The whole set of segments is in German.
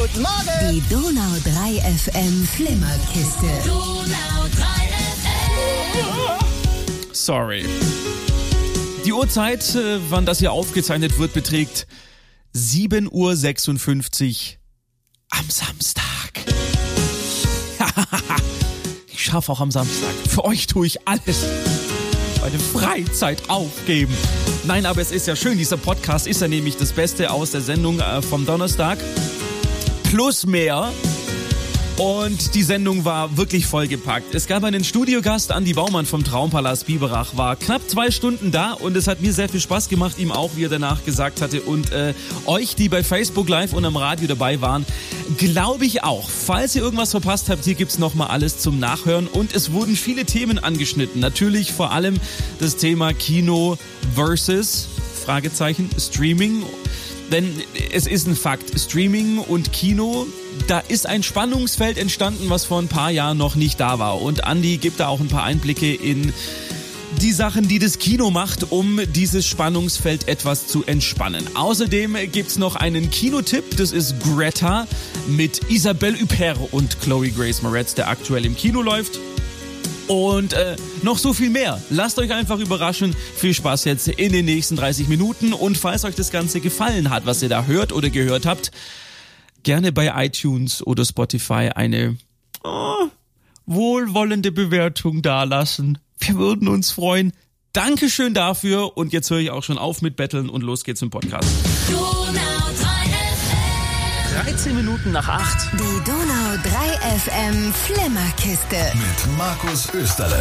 Guten Morgen! Die Donau 3 FM Flimmerkiste. Donau 3 FM. Sorry. Die Uhrzeit, äh, wann das hier aufgezeichnet wird, beträgt 7.56 Uhr am Samstag. ich schaffe auch am Samstag. Für euch tue ich alles. Meine Freizeit aufgeben. Nein, aber es ist ja schön. Dieser Podcast ist ja nämlich das Beste aus der Sendung äh, vom Donnerstag. Plus mehr. Und die Sendung war wirklich vollgepackt. Es gab einen Studiogast, Andi Baumann vom Traumpalast Biberach, war knapp zwei Stunden da und es hat mir sehr viel Spaß gemacht, ihm auch, wie er danach gesagt hatte. Und äh, euch, die bei Facebook Live und am Radio dabei waren, glaube ich auch. Falls ihr irgendwas verpasst habt, hier gibt's nochmal alles zum Nachhören. Und es wurden viele Themen angeschnitten. Natürlich vor allem das Thema Kino versus Fragezeichen Streaming. Denn es ist ein Fakt, Streaming und Kino, da ist ein Spannungsfeld entstanden, was vor ein paar Jahren noch nicht da war. Und Andy gibt da auch ein paar Einblicke in die Sachen, die das Kino macht, um dieses Spannungsfeld etwas zu entspannen. Außerdem gibt's noch einen Kinotipp, das ist Greta mit Isabelle Huppert und Chloe Grace Moretz, der aktuell im Kino läuft. Und äh, noch so viel mehr. Lasst euch einfach überraschen. Viel Spaß jetzt in den nächsten 30 Minuten. Und falls euch das Ganze gefallen hat, was ihr da hört oder gehört habt, gerne bei iTunes oder Spotify eine oh, wohlwollende Bewertung dalassen. Wir würden uns freuen. Dankeschön dafür. Und jetzt höre ich auch schon auf mit Betteln und los geht's im Podcast. 3 FM. 13 Minuten nach 8. Die Donau 3 FM Flimmerkiste. Mit Markus Österle.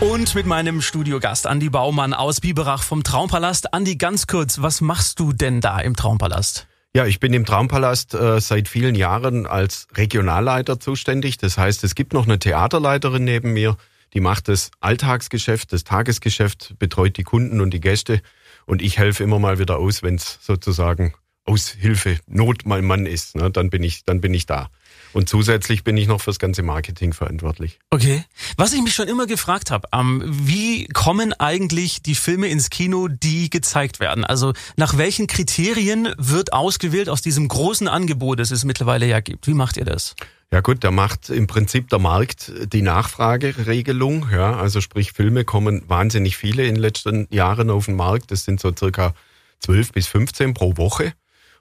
Und mit meinem Studiogast Andi Baumann aus Biberach vom Traumpalast. Andi, ganz kurz, was machst du denn da im Traumpalast? Ja, ich bin im Traumpalast äh, seit vielen Jahren als Regionalleiter zuständig. Das heißt, es gibt noch eine Theaterleiterin neben mir, die macht das Alltagsgeschäft, das Tagesgeschäft, betreut die Kunden und die Gäste. Und ich helfe immer mal wieder aus, wenn es sozusagen aus Hilfe, Not mein Mann ist. Ne? Dann bin ich, dann bin ich da. Und zusätzlich bin ich noch fürs ganze Marketing verantwortlich. Okay. Was ich mich schon immer gefragt habe, ähm, wie kommen eigentlich die Filme ins Kino, die gezeigt werden? Also nach welchen Kriterien wird ausgewählt aus diesem großen Angebot, das es mittlerweile ja gibt? Wie macht ihr das? Ja gut, da macht im Prinzip der Markt die Nachfrageregelung. Ja, also sprich, Filme kommen wahnsinnig viele in den letzten Jahren auf den Markt. Das sind so circa 12 bis 15 pro Woche.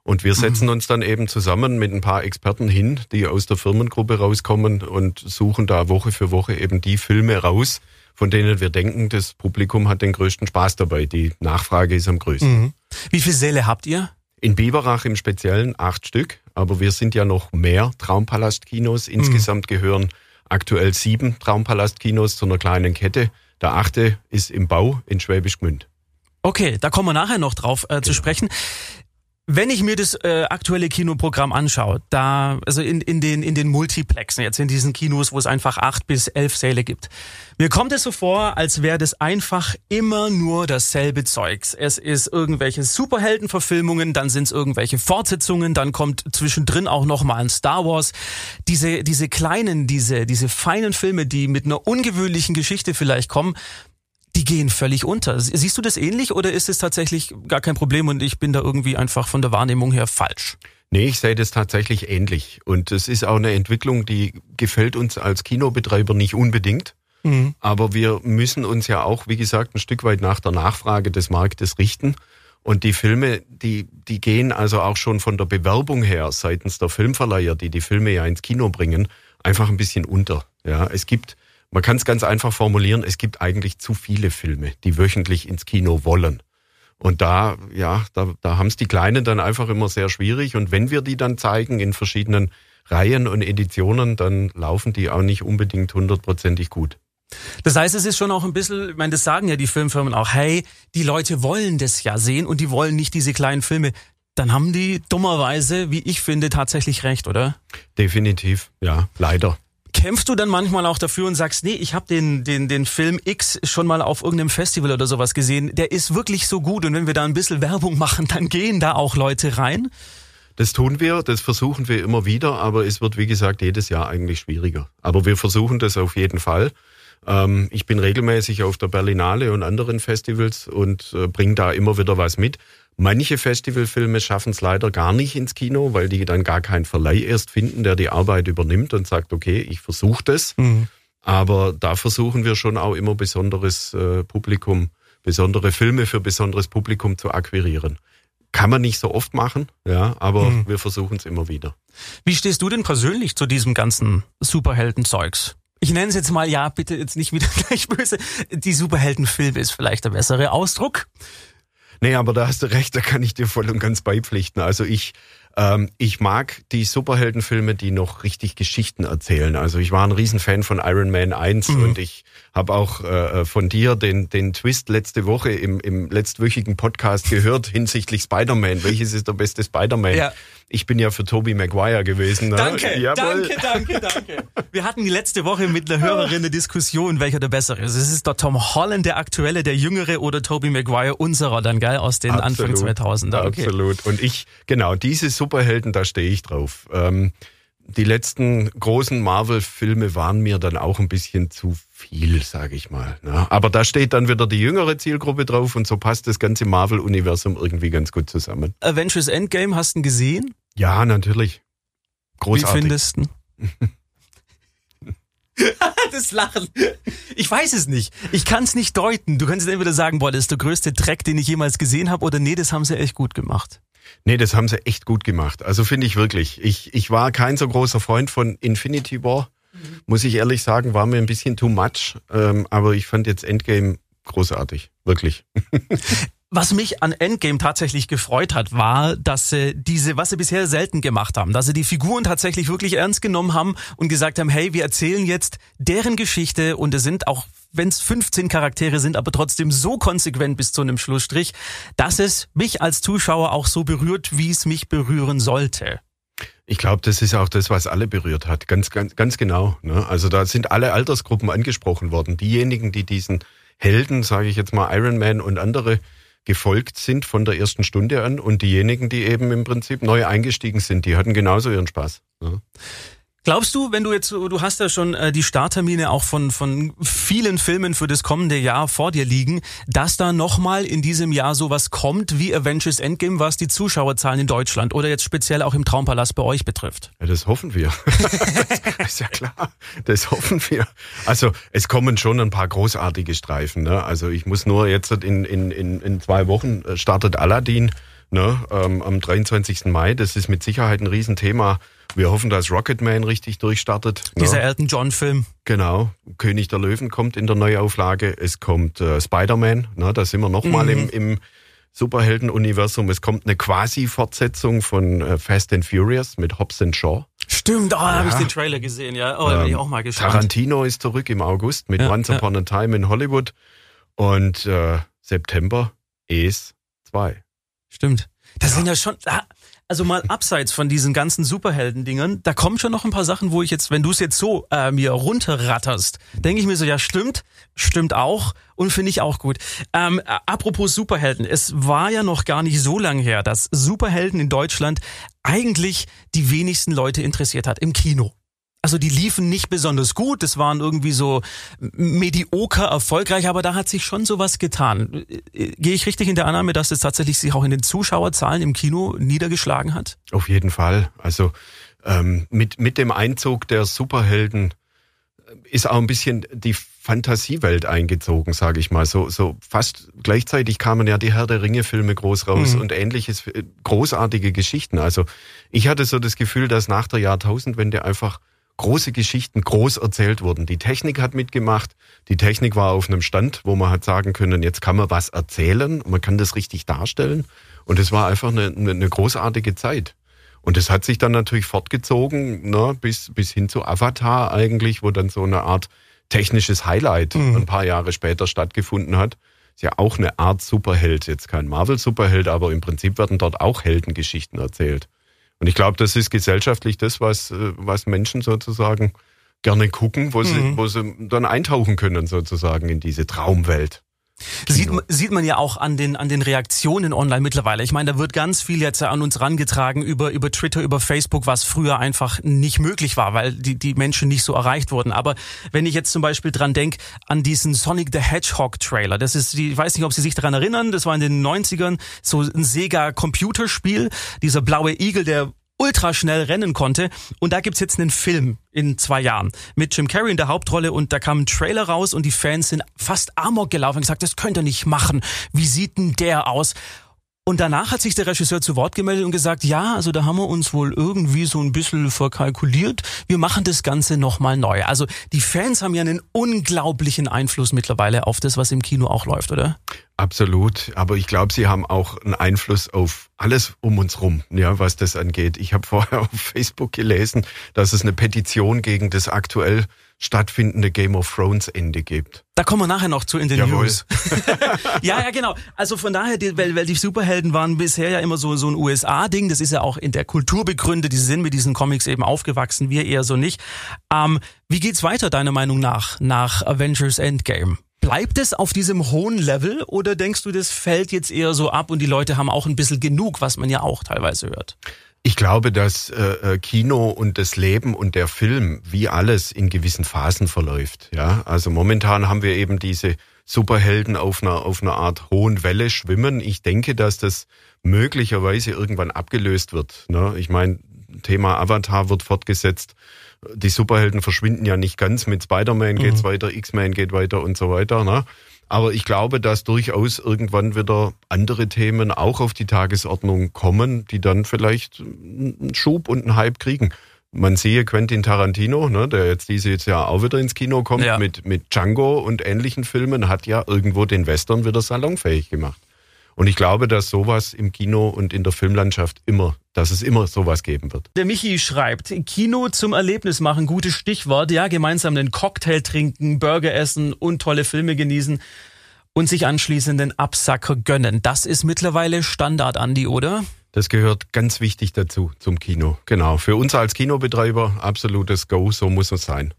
Und wir setzen uns dann eben zusammen mit ein paar Experten hin, die aus der Firmengruppe rauskommen und suchen da Woche für Woche eben die Filme raus, von denen wir denken, das Publikum hat den größten Spaß dabei. Die Nachfrage ist am größten. Wie viele Säle habt ihr? In Biberach im Speziellen acht Stück, aber wir sind ja noch mehr Traumpalastkinos. Insgesamt gehören aktuell sieben Traumpalastkinos zu einer kleinen Kette. Der achte ist im Bau in Schwäbisch Gmünd. Okay, da kommen wir nachher noch drauf äh, zu sprechen. Wenn ich mir das äh, aktuelle Kinoprogramm anschaue, da, also in, in, den, in den Multiplexen, jetzt in diesen Kinos, wo es einfach acht bis elf Säle gibt, mir kommt es so vor, als wäre das einfach immer nur dasselbe Zeugs. Es ist irgendwelche Superheldenverfilmungen, dann sind es irgendwelche Fortsetzungen, dann kommt zwischendrin auch noch mal ein Star Wars. Diese, diese kleinen, diese, diese feinen Filme, die mit einer ungewöhnlichen Geschichte vielleicht kommen, die gehen völlig unter. Siehst du das ähnlich oder ist es tatsächlich gar kein Problem und ich bin da irgendwie einfach von der Wahrnehmung her falsch? Nee, ich sehe das tatsächlich ähnlich. Und es ist auch eine Entwicklung, die gefällt uns als Kinobetreiber nicht unbedingt. Aber wir müssen uns ja auch, wie gesagt, ein Stück weit nach der Nachfrage des Marktes richten. Und die Filme, die, die gehen also auch schon von der Bewerbung her seitens der Filmverleiher, die die Filme ja ins Kino bringen, einfach ein bisschen unter. Ja, es gibt, man kann es ganz einfach formulieren, es gibt eigentlich zu viele Filme, die wöchentlich ins Kino wollen. Und da, ja, da, da haben es die Kleinen dann einfach immer sehr schwierig. Und wenn wir die dann zeigen in verschiedenen Reihen und Editionen, dann laufen die auch nicht unbedingt hundertprozentig gut. Das heißt, es ist schon auch ein bisschen, ich meine, das sagen ja die Filmfirmen auch, hey, die Leute wollen das ja sehen und die wollen nicht diese kleinen Filme. Dann haben die dummerweise, wie ich finde, tatsächlich recht, oder? Definitiv, ja, leider. Kämpfst du dann manchmal auch dafür und sagst, nee, ich habe den, den, den Film X schon mal auf irgendeinem Festival oder sowas gesehen, der ist wirklich so gut und wenn wir da ein bisschen Werbung machen, dann gehen da auch Leute rein? Das tun wir, das versuchen wir immer wieder, aber es wird, wie gesagt, jedes Jahr eigentlich schwieriger. Aber wir versuchen das auf jeden Fall. Ähm, ich bin regelmäßig auf der Berlinale und anderen Festivals und äh, bringe da immer wieder was mit. Manche Festivalfilme schaffen es leider gar nicht ins Kino, weil die dann gar keinen Verleih erst finden, der die Arbeit übernimmt und sagt, okay, ich versuche das. Mhm. Aber da versuchen wir schon auch immer besonderes äh, Publikum, besondere Filme für besonderes Publikum zu akquirieren. Kann man nicht so oft machen, ja, aber Mhm. wir versuchen es immer wieder. Wie stehst du denn persönlich zu diesem ganzen Superhelden-Zeugs? Ich nenne es jetzt mal, ja, bitte jetzt nicht wieder gleich böse. Die Superheldenfilme ist vielleicht der bessere Ausdruck. Nee, aber da hast du recht, da kann ich dir voll und ganz beipflichten. Also ich, ähm, ich mag die Superheldenfilme, die noch richtig Geschichten erzählen. Also ich war ein Riesenfan von Iron Man 1 Mhm. und ich habe auch äh, von dir den, den Twist letzte Woche im, im letztwöchigen Podcast gehört hinsichtlich Spider-Man. Welches ist der beste Spider-Man? Ja. Ich bin ja für Tobey Maguire gewesen. Ne? Danke, Jawohl. danke, danke, danke. Wir hatten die letzte Woche mit einer Hörerin eine Diskussion, welcher der bessere ist. Es ist der Tom Holland, der aktuelle, der jüngere oder Tobey Maguire, unserer dann, geil, aus den Anfang 2000er. Okay. Absolut. Und ich, genau, diese Superhelden, da stehe ich drauf. Ähm, die letzten großen Marvel-Filme waren mir dann auch ein bisschen zu viel, sage ich mal. Ne? Aber da steht dann wieder die jüngere Zielgruppe drauf und so passt das ganze Marvel-Universum irgendwie ganz gut zusammen. Avengers Endgame hast du ihn gesehen? Ja, natürlich. Großartig. Wie findest du das Lachen. Ich weiß es nicht. Ich kann es nicht deuten. Du kannst entweder sagen, boah, das ist der größte Dreck, den ich jemals gesehen habe, oder nee, das haben sie echt gut gemacht. Nee, das haben sie echt gut gemacht. Also finde ich wirklich. Ich, ich war kein so großer Freund von Infinity War, muss ich ehrlich sagen, war mir ein bisschen too much. Ähm, aber ich fand jetzt Endgame großartig. Wirklich. Was mich an Endgame tatsächlich gefreut hat, war, dass sie diese, was sie bisher selten gemacht haben, dass sie die Figuren tatsächlich wirklich ernst genommen haben und gesagt haben, hey, wir erzählen jetzt deren Geschichte und es sind auch, wenn es 15 Charaktere sind, aber trotzdem so konsequent bis zu einem Schlussstrich, dass es mich als Zuschauer auch so berührt, wie es mich berühren sollte. Ich glaube, das ist auch das, was alle berührt hat. Ganz, ganz, ganz genau. Ne? Also da sind alle Altersgruppen angesprochen worden. Diejenigen, die diesen Helden, sage ich jetzt mal Iron Man und andere, gefolgt sind von der ersten Stunde an und diejenigen, die eben im Prinzip neu eingestiegen sind, die hatten genauso ihren Spaß. Ne? Glaubst du, wenn du jetzt, du hast ja schon äh, die Starttermine auch von, von vielen Filmen für das kommende Jahr vor dir liegen, dass da nochmal in diesem Jahr sowas kommt wie Avengers Endgame, was die Zuschauerzahlen in Deutschland oder jetzt speziell auch im Traumpalast bei euch betrifft? Ja, das hoffen wir. das ist ja klar. Das hoffen wir. Also es kommen schon ein paar großartige Streifen. Ne? Also ich muss nur jetzt in, in, in, in zwei Wochen äh, startet Aladdin ne? ähm, am 23. Mai. Das ist mit Sicherheit ein Riesenthema. Wir hoffen, dass Rocketman richtig durchstartet. Dieser ne? Elton John Film. Genau. König der Löwen kommt in der Neuauflage. Es kommt äh, Spider-Man. Ne? Da sind wir nochmal Mhm. im, im Superhelden-Universum. Es kommt eine Quasi-Fortsetzung von äh, Fast and Furious mit Hobbs and Shaw. Stimmt, oh, da habe ich Ja. den Trailer gesehen, ja. Oh, da bin ich Ähm, auch mal gespannt. Tarantino ist zurück im August mit Ja, Once ja. Upon a Time in Hollywood und äh, September Es 2. Stimmt. Das sind ja schon, also mal abseits von diesen ganzen Superhelden-Dingern, da kommen schon noch ein paar Sachen, wo ich jetzt, wenn du es jetzt so äh, mir runterratterst, denke ich mir so, ja stimmt, stimmt auch und finde ich auch gut. Ähm, äh, apropos Superhelden, es war ja noch gar nicht so lange her, dass Superhelden in Deutschland eigentlich die wenigsten Leute interessiert hat im Kino. Also die liefen nicht besonders gut, das waren irgendwie so medioker erfolgreich, aber da hat sich schon sowas getan. Äh, Gehe ich richtig in der Annahme, dass es tatsächlich sich auch in den Zuschauerzahlen im Kino niedergeschlagen hat? Auf jeden Fall. Also ähm, mit, mit dem Einzug der Superhelden äh, ist auch ein bisschen die Fantasiewelt eingezogen, sage ich mal. So, so fast gleichzeitig kamen ja die Herr der Ringe-Filme groß raus Mhm. und ähnliches, äh, großartige Geschichten. Also ich hatte so das Gefühl, dass nach der Jahrtausendwende einfach große Geschichten groß erzählt wurden. Die Technik hat mitgemacht. Die Technik war auf einem Stand, wo man hat sagen können, jetzt kann man was erzählen, man kann das richtig darstellen. Und es war einfach eine, eine, großartige Zeit. Und es hat sich dann natürlich fortgezogen, ne, bis, bis hin zu Avatar eigentlich, wo dann so eine Art technisches Highlight ein paar Jahre später stattgefunden hat. Ist ja auch eine Art Superheld, jetzt kein Marvel-Superheld, aber im Prinzip werden dort auch Heldengeschichten erzählt. Und ich glaube, das ist gesellschaftlich das, was, äh, was Menschen sozusagen gerne gucken, wo, sie, wo sie dann eintauchen können sozusagen in diese Traumwelt. Sieht, sieht man ja auch an den, an den Reaktionen online mittlerweile. Ich meine, da wird ganz viel jetzt an uns rangetragen über, über Twitter, über Facebook, was früher einfach nicht möglich war, weil die, die Menschen nicht so erreicht wurden. Aber wenn ich jetzt zum Beispiel dran denke, an diesen Sonic the Hedgehog Trailer, das ist, die, ich weiß nicht, ob Sie sich daran erinnern, das war in den 90ern so ein Sega Computerspiel, dieser blaue Igel, der ultra schnell rennen konnte. Und da gibt's jetzt einen Film in zwei Jahren mit Jim Carrey in der Hauptrolle und da kam ein Trailer raus und die Fans sind fast amok gelaufen und gesagt, das könnt ihr nicht machen. Wie sieht denn der aus? Und danach hat sich der Regisseur zu Wort gemeldet und gesagt, ja, also da haben wir uns wohl irgendwie so ein bisschen verkalkuliert. Wir machen das Ganze nochmal neu. Also die Fans haben ja einen unglaublichen Einfluss mittlerweile auf das, was im Kino auch läuft, oder? Absolut, aber ich glaube, sie haben auch einen Einfluss auf alles um uns rum, ja, was das angeht. Ich habe vorher auf Facebook gelesen, dass es eine Petition gegen das aktuell stattfindende Game of Thrones Ende gibt. Da kommen wir nachher noch zu in den Jawohl. News. ja, ja, genau. Also von daher, die, weil, weil die Superhelden waren bisher ja immer so, so ein USA-Ding. Das ist ja auch in der Kultur begründet. Die sind mit diesen Comics eben aufgewachsen, wir eher so nicht. Ähm, wie geht's weiter, deiner Meinung nach, nach Avengers Endgame? Bleibt es auf diesem hohen Level oder denkst du, das fällt jetzt eher so ab und die Leute haben auch ein bisschen genug, was man ja auch teilweise hört? Ich glaube, dass äh, äh, Kino und das Leben und der Film wie alles in gewissen Phasen verläuft. Ja, also momentan haben wir eben diese Superhelden auf einer auf einer Art hohen Welle schwimmen. Ich denke, dass das möglicherweise irgendwann abgelöst wird. Ne? Ich meine, Thema Avatar wird fortgesetzt. Die Superhelden verschwinden ja nicht ganz. Mit Spider-Man geht's weiter, X-Men geht weiter und so weiter. Ne? Aber ich glaube, dass durchaus irgendwann wieder andere Themen auch auf die Tagesordnung kommen, die dann vielleicht einen Schub und einen Hype kriegen. Man sehe Quentin Tarantino, ne, der jetzt dieses Jahr auch wieder ins Kino kommt Ja. mit, mit Django und ähnlichen Filmen, hat ja irgendwo den Western wieder salonfähig gemacht. Und ich glaube, dass sowas im Kino und in der Filmlandschaft immer, dass es immer sowas geben wird. Der Michi schreibt, Kino zum Erlebnis machen, gutes Stichwort. Ja, gemeinsam einen Cocktail trinken, Burger essen und tolle Filme genießen und sich anschließend den Absacker gönnen. Das ist mittlerweile Standard, Andi, oder? Das gehört ganz wichtig dazu, zum Kino. Genau. Für uns als Kinobetreiber absolutes Go, so muss es sein.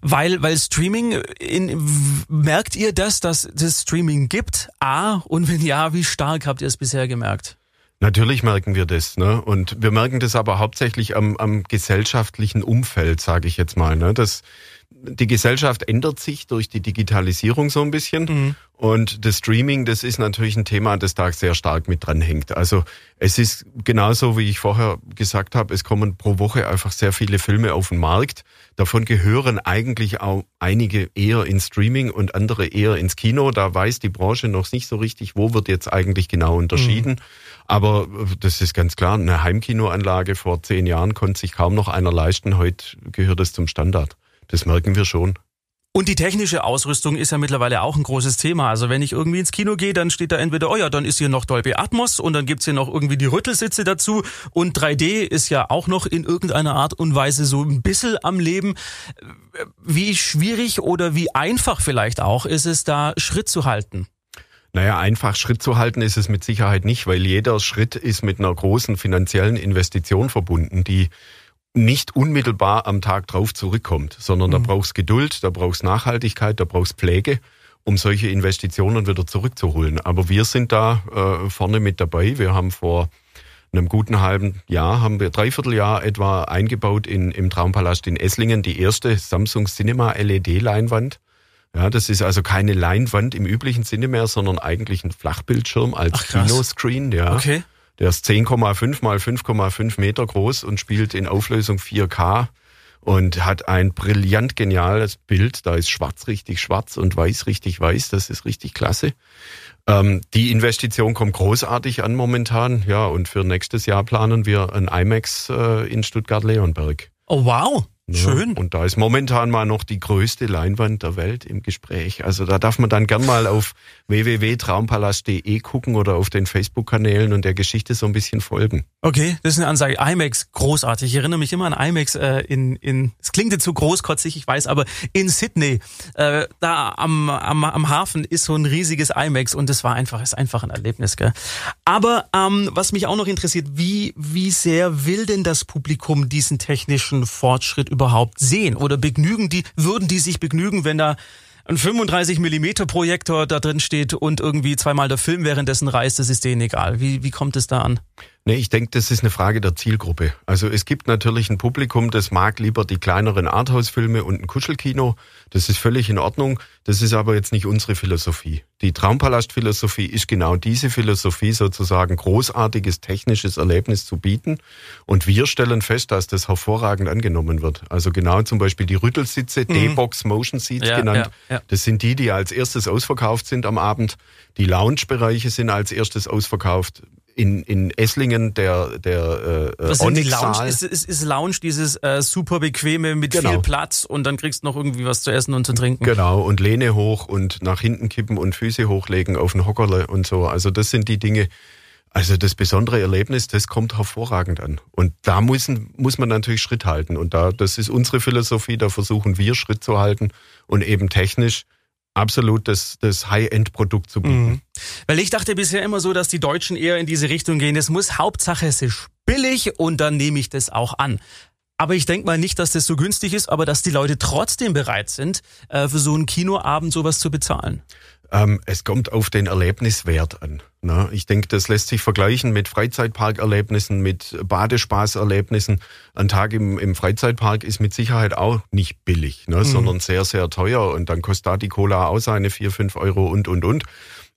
Weil, weil Streaming, in, merkt ihr das, dass es Streaming gibt? A, und wenn ja, wie stark habt ihr es bisher gemerkt? Natürlich merken wir das, ne? Und wir merken das aber hauptsächlich am, am gesellschaftlichen Umfeld, sage ich jetzt mal. Ne? Das, die Gesellschaft ändert sich durch die Digitalisierung so ein bisschen. Und das Streaming, das ist natürlich ein Thema, das da sehr stark mit dranhängt. Also es ist genauso, wie ich vorher gesagt habe, es kommen pro Woche einfach sehr viele Filme auf den Markt. Davon gehören eigentlich auch einige eher ins Streaming und andere eher ins Kino. Da weiß die Branche noch nicht so richtig, wo wird jetzt eigentlich genau unterschieden. Aber äh, das ist ganz klar, eine Heimkinoanlage vor zehn Jahren konnte sich kaum noch einer leisten. Heute gehört es zum Standard. Das merken wir schon. Und die technische Ausrüstung ist ja mittlerweile auch ein großes Thema. Also wenn ich irgendwie ins Kino gehe, dann steht da entweder, oh ja, dann ist hier noch Dolby Atmos und dann gibt's hier noch irgendwie die Rüttelsitze dazu. Und 3D ist ja auch noch in irgendeiner Art und Weise so ein bisschen am Leben. Wie schwierig oder wie einfach vielleicht auch ist es da Schritt zu halten? Naja, einfach Schritt zu halten ist es mit Sicherheit nicht, weil jeder Schritt ist mit einer großen finanziellen Investition verbunden, die nicht unmittelbar am Tag drauf zurückkommt, sondern da brauchst Geduld, da brauchst Nachhaltigkeit, da brauchst Pflege, um solche Investitionen wieder zurückzuholen. Aber wir sind da äh, vorne mit dabei. Wir haben vor einem guten halben Jahr, haben wir Dreivierteljahr etwa eingebaut in, im Traumpalast in Esslingen die erste Samsung Cinema LED-Leinwand. Ja, das ist also keine Leinwand im üblichen Sinne mehr, sondern eigentlich ein Flachbildschirm als Ach. Kinoscreen. Ja. Okay. Der ist 10,5 mal 5,5 Meter groß und spielt in Auflösung 4K und hat ein brillant geniales Bild. Da ist schwarz richtig schwarz und weiß richtig weiß. Das ist richtig klasse. Ähm, die Investition kommt großartig an momentan. Ja, und für nächstes Jahr planen wir ein IMAX äh, in Stuttgart-Leonberg. Oh wow, Ja, schön. Und da ist momentan mal noch die größte Leinwand der Welt im Gespräch. Also da darf man dann gern mal auf www.traumpalast.de gucken oder auf den Facebook-Kanälen und der Geschichte so ein bisschen folgen. Okay, das ist eine Ansage. IMAX, großartig. Ich erinnere mich immer an IMAX äh, in, in, es klingt jetzt zu großkotzig, ich weiß, aber in Sydney, äh, da am, am, am Hafen ist so ein riesiges IMAX und das war einfach, ist einfach ein Erlebnis, gell? Aber ähm, was mich auch noch interessiert, wie, wie sehr will denn das Publikum diesen technischen Fortschritt überhaupt sehen? Oder begnügen die, würden die sich begnügen, wenn da ein 35 Millimeter Projektor da drin steht und irgendwie zweimal der Film währenddessen reißt, das ist denen egal. Wie, wie kommt es da an? Nee, ich denke, das ist eine Frage der Zielgruppe. Also es gibt natürlich ein Publikum, das mag lieber die kleineren Arthouse-Filme und ein Kuschelkino. Das ist völlig in Ordnung. Das ist aber jetzt nicht unsere Philosophie. Die Traumpalast-Philosophie ist genau diese Philosophie, sozusagen großartiges technisches Erlebnis zu bieten. Und wir stellen fest, dass das hervorragend angenommen wird. Also genau zum Beispiel die Rüttelsitze, D-Box Motion Seats Ja, genannt. ja, ja. Das sind die, die als erstes ausverkauft sind am Abend. Die Lounge-Bereiche sind als erstes ausverkauft. In, in Esslingen der, der äh, Was Onyx-Saal. Lounge? Ist, ist, ist Lounge dieses äh, super bequeme mit Genau. viel Platz und dann kriegst du noch irgendwie was zu essen und zu trinken? Genau, und Lehne hoch und nach hinten kippen und Füße hochlegen auf ein Hockerle und so. Also das sind die Dinge, also das besondere Erlebnis, das kommt hervorragend an. Und da müssen, muss man natürlich Schritt halten. Und da, das ist unsere Philosophie, da versuchen wir Schritt zu halten und eben technisch absolut das, das High-End-Produkt zu bieten. Weil ich dachte bisher immer so, dass die Deutschen eher in diese Richtung gehen. Es muss Hauptsache, es ist billig und dann nehme ich das auch an. Aber ich denke mal nicht, dass das so günstig ist, aber dass die Leute trotzdem bereit sind, äh, für so einen Kinoabend sowas zu bezahlen. Ähm, es kommt auf den Erlebniswert an. Ne? Ich denke, das lässt sich vergleichen mit Freizeitparkerlebnissen, mit Badespaßerlebnissen. Ein Tag im, im Freizeitpark ist mit Sicherheit auch nicht billig, ne? sondern sehr, sehr teuer. Und dann kostet da die Cola auch seine vier, fünf Euro und, und, und.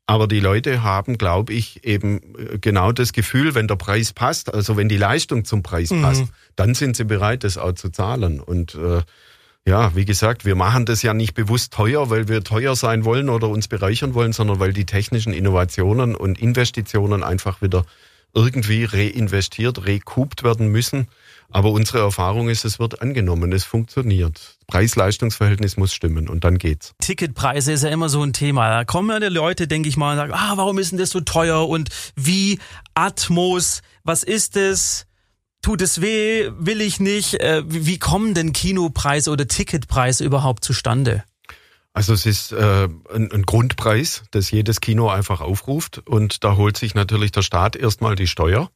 Aber die Leute haben, glaube ich, eben äh, genau das Gefühl, wenn der Preis passt, also wenn die Leistung zum Preis passt, dann sind sie bereit, das auch zu zahlen. Und äh, ja, wie gesagt, wir machen das ja nicht bewusst teuer, weil wir teuer sein wollen oder uns bereichern wollen, sondern weil die technischen Innovationen und Investitionen einfach wieder irgendwie reinvestiert, rekupt werden müssen. Aber unsere Erfahrung ist, es wird angenommen, es funktioniert. Preis-Leistungs-Verhältnis muss stimmen und dann geht's. Ticketpreise ist ja immer so ein Thema. Da kommen ja die Leute, denke ich mal, und sagen, ah, warum ist denn das so teuer und wie Atmos, was ist es? Tut es weh? Will ich nicht? Äh, wie kommen denn Kinopreise oder Ticketpreise überhaupt zustande? Also es ist äh, ein, ein Grundpreis, das jedes Kino einfach aufruft und da holt sich natürlich der Staat erstmal die Steuer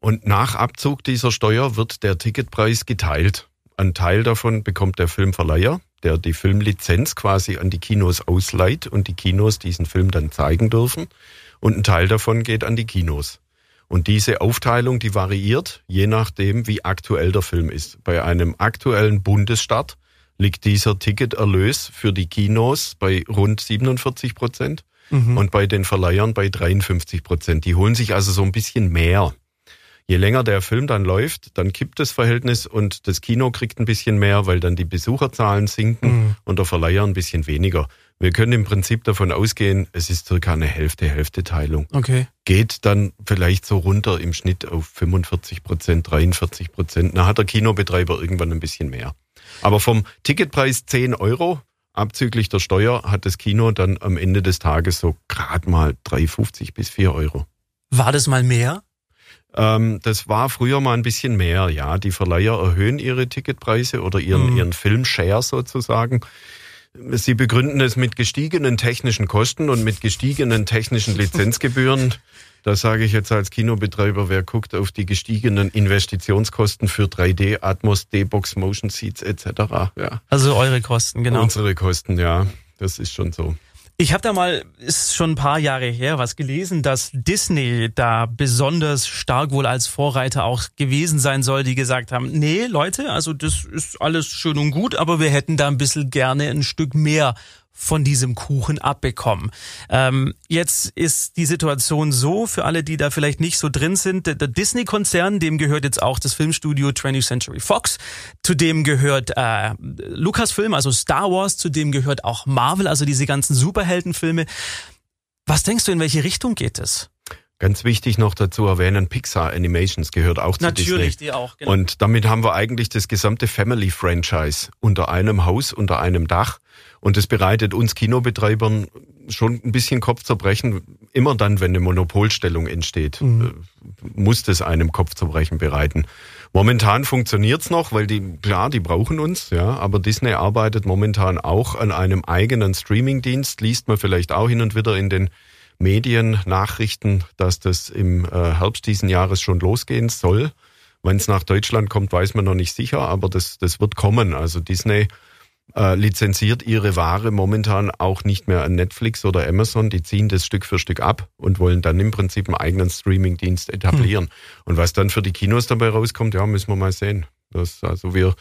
und nach Abzug dieser Steuer wird der Ticketpreis geteilt. Ein Teil davon bekommt der Filmverleiher, der die Filmlizenz quasi an die Kinos ausleiht und die Kinos diesen Film dann zeigen dürfen und ein Teil davon geht an die Kinos. Und diese Aufteilung, die variiert, je nachdem, wie aktuell der Film ist. Bei einem aktuellen Bundesstart liegt dieser Ticketerlös für die Kinos bei rund 47 Prozent und bei den Verleihern bei 53 Prozent. Die holen sich also so ein bisschen mehr. Je länger der Film dann läuft, dann kippt das Verhältnis und das Kino kriegt ein bisschen mehr, weil dann die Besucherzahlen sinken und der Verleiher ein bisschen weniger. Wir können im Prinzip davon ausgehen, es ist circa eine Hälfte-Hälfte-Teilung Okay. geht dann vielleicht so runter im Schnitt auf 45 Prozent, 43 Prozent. Na hat der Kinobetreiber irgendwann ein bisschen mehr. Aber vom Ticketpreis 10 Euro, abzüglich der Steuer, hat das Kino dann am Ende des Tages so gerade mal 3,50 bis 4 Euro. War das mal mehr? Ähm, das war früher mal ein bisschen mehr, ja. Die Verleiher erhöhen ihre Ticketpreise oder ihren, ihren Filmshare sozusagen. Sie begründen es mit gestiegenen technischen Kosten und mit gestiegenen technischen Lizenzgebühren. Da sage ich jetzt als Kinobetreiber, wer guckt auf die gestiegenen Investitionskosten für 3D, Atmos, D-Box, Motion Seats etc. Ja, Also eure Kosten, genau. unsere Kosten, ja, das ist schon so. Ich habe da mal, ist schon ein paar Jahre her, was gelesen, dass Disney da besonders stark wohl als Vorreiter auch gewesen sein soll, die gesagt haben, nee, Leute, also das ist alles schön und gut, aber wir hätten da ein bisschen gerne ein Stück mehr von diesem Kuchen abbekommen. Ähm, jetzt ist die Situation so, für alle, die da vielleicht nicht so drin sind, der, der Disney-Konzern, dem gehört jetzt auch das Filmstudio 20th Century Fox, zu dem gehört äh, Lucasfilm, also Star Wars, zu dem gehört auch Marvel, also diese ganzen Superheldenfilme. Was denkst du, in welche Richtung geht es? Ganz wichtig noch dazu erwähnen, Pixar Animations gehört auch zu Disney. die auch. Genau. Und damit haben wir eigentlich das gesamte Family-Franchise unter einem Haus, unter einem Dach. Und das bereitet uns Kinobetreibern schon ein bisschen Kopfzerbrechen. Immer dann, wenn eine Monopolstellung entsteht, äh, muss das einem Kopfzerbrechen bereiten. Momentan funktioniert's noch, weil die, klar, die brauchen uns, ja, aber Disney arbeitet momentan auch an einem eigenen Streamingdienst, liest man vielleicht auch hin und wieder in den Medien, Nachrichten, dass das im äh, Herbst diesen Jahres schon losgehen soll. Wenn es nach Deutschland kommt, weiß man noch nicht sicher, aber das, das wird kommen. Also Disney äh, lizenziert ihre Ware momentan auch nicht mehr an Netflix oder Amazon. Die ziehen das Stück für Stück ab und wollen dann im Prinzip einen eigenen Streaming-Dienst etablieren. Hm. Und was dann für die Kinos dabei rauskommt, ja, müssen wir mal sehen. Das, also wir,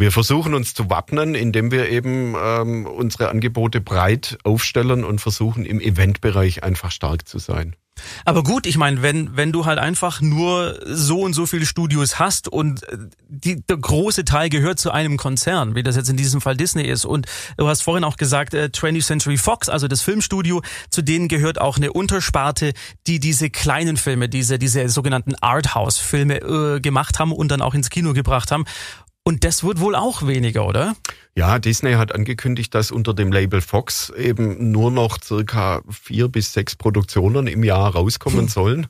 wir versuchen uns zu wappnen, indem wir eben ähm, unsere Angebote breit aufstellen und versuchen im Eventbereich einfach stark zu sein. Aber gut, ich meine, wenn, wenn du halt einfach nur so und so viele Studios hast und äh, die, der große Teil gehört zu einem Konzern, wie das jetzt in diesem Fall Disney ist, und du hast vorhin auch gesagt, äh, 20th Century Fox, also das Filmstudio, zu denen gehört auch eine Untersparte, die diese kleinen Filme, diese, diese sogenannten Arthouse-Filme äh, gemacht haben und dann auch ins Kino gebracht haben. Und das wird wohl auch weniger, oder? Ja, Disney hat angekündigt, dass unter dem Label Fox eben nur noch circa vier bis sechs Produktionen im Jahr rauskommen sollen.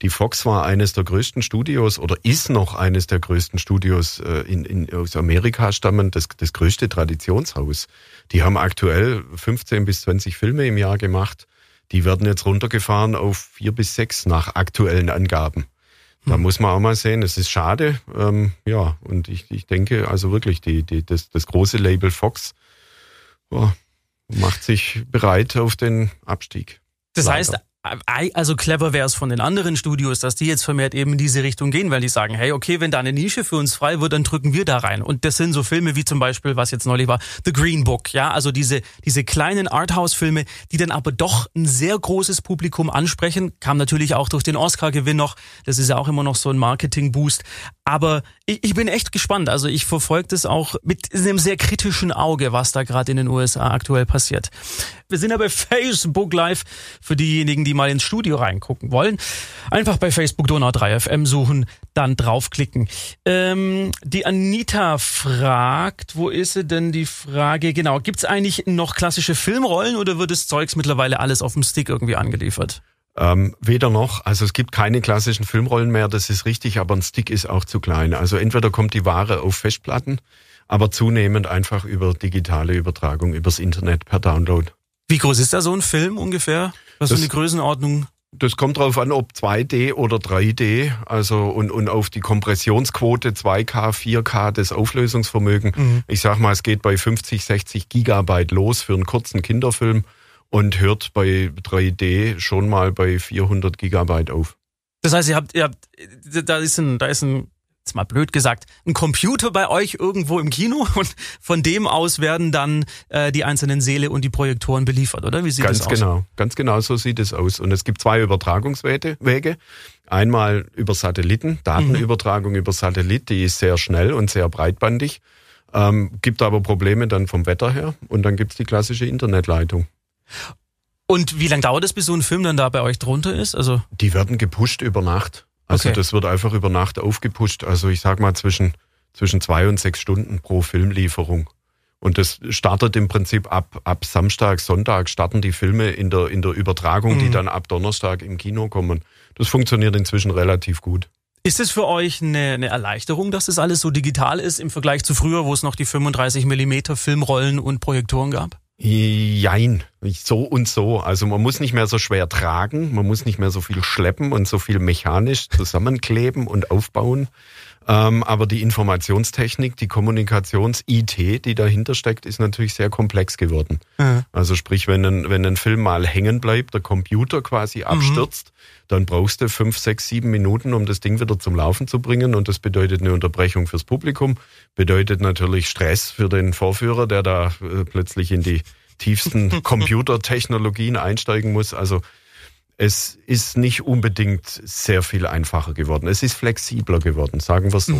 Die Fox war eines der größten Studios oder ist noch eines der größten Studios äh, in, in, aus Amerika stammend, das, das größte Traditionshaus. Die haben aktuell 15 bis 20 Filme im Jahr gemacht. Die werden jetzt runtergefahren auf vier bis sechs nach aktuellen Angaben. Da muss man auch mal sehen, es ist schade. Ähm, ja, und ich, ich denke also wirklich, die, die, das, das große Label Fox ja, macht sich bereit auf den Abstieg. Das Leider. heißt, ei- also clever wäre es von den anderen Studios, dass die jetzt vermehrt eben in diese Richtung gehen, weil die sagen, hey, okay, wenn da eine Nische für uns frei wird, dann drücken wir da rein. Und das sind so Filme wie zum Beispiel, was jetzt neulich war, The Green Book, ja, also diese, diese kleinen Arthouse-Filme, die dann aber doch ein sehr großes Publikum ansprechen, kam natürlich auch durch den Oscar-Gewinn noch, das ist ja auch immer noch so ein Marketing-Boost. Aber ich, ich bin echt gespannt, also ich verfolge das auch mit einem sehr kritischen Auge, was da gerade in den USA aktuell passiert. Wir sind ja bei Facebook Live für diejenigen, die mal ins Studio reingucken wollen. Einfach bei Facebook Donau 3 FM suchen, dann draufklicken. Ähm, die Anita fragt, wo ist sie denn die Frage? Genau, gibt's eigentlich noch klassische Filmrollen oder wird das Zeugs mittlerweile alles auf dem Stick irgendwie angeliefert? Ähm, weder noch. Also es gibt keine klassischen Filmrollen mehr, das ist richtig, aber ein Stick ist auch zu klein. Also entweder kommt die Ware auf Festplatten, aber zunehmend einfach über digitale Übertragung, übers Internet per Download. Wie groß ist da so ein Film ungefähr? Was für Das- eine Größenordnung? Das kommt drauf an, ob 2D oder 3D, also und, und auf die Kompressionsquote 2K, 4K, das Auflösungsvermögen. Ich sag mal, es geht bei 50, 60 Gigabyte los für einen kurzen Kinderfilm und hört bei 3D schon mal bei 400 Gigabyte auf. Das heißt, ihr habt, ihr habt, da ist ein, da ist ein, jetzt mal blöd gesagt, ein Computer bei euch irgendwo im Kino und von dem aus werden dann äh, die einzelnen Säle und die Projektoren beliefert, oder? Wie sieht Ganz das aus? genau, ganz genau so sieht es aus. Und es gibt zwei Übertragungswege. Wege. Einmal über Satelliten, Datenübertragung über Satellit, die ist sehr schnell und sehr breitbandig, ähm, gibt aber Probleme dann vom Wetter her. Und dann gibt's die klassische Internetleitung. Und wie lange dauert es, bis so ein Film dann da bei euch drunter ist? Also Die werden gepusht über Nacht. Also Okay. das wird einfach über Nacht aufgepusht. Also ich sag mal zwischen, zwischen zwei und sechs Stunden pro Filmlieferung. Und das startet im Prinzip ab, ab Samstag, Sonntag starten die Filme in der, in der Übertragung, die dann ab Donnerstag im Kino kommen. Das funktioniert inzwischen relativ gut. ist es für euch eine, eine Erleichterung, dass das alles so digital ist im Vergleich zu früher, wo es noch die 35 Millimeter Filmrollen und Projektoren gab? Jein, so und so. Also man muss nicht mehr so schwer tragen, man muss nicht mehr so viel schleppen und so viel mechanisch zusammenkleben und aufbauen. Ähm, aber die Informationstechnik, die Kommunikations-IT, die dahinter steckt, ist natürlich sehr komplex geworden. Also sprich, wenn ein, wenn ein Film mal hängen bleibt, der Computer quasi abstürzt, dann brauchst du fünf, sechs, sieben Minuten, um das Ding wieder zum Laufen zu bringen. Und das bedeutet eine Unterbrechung fürs Publikum, bedeutet natürlich Stress für den Vorführer, der da äh, plötzlich in die tiefsten Computertechnologien einsteigen muss. Also es ist nicht unbedingt sehr viel einfacher geworden. Es ist flexibler geworden, sagen wir so.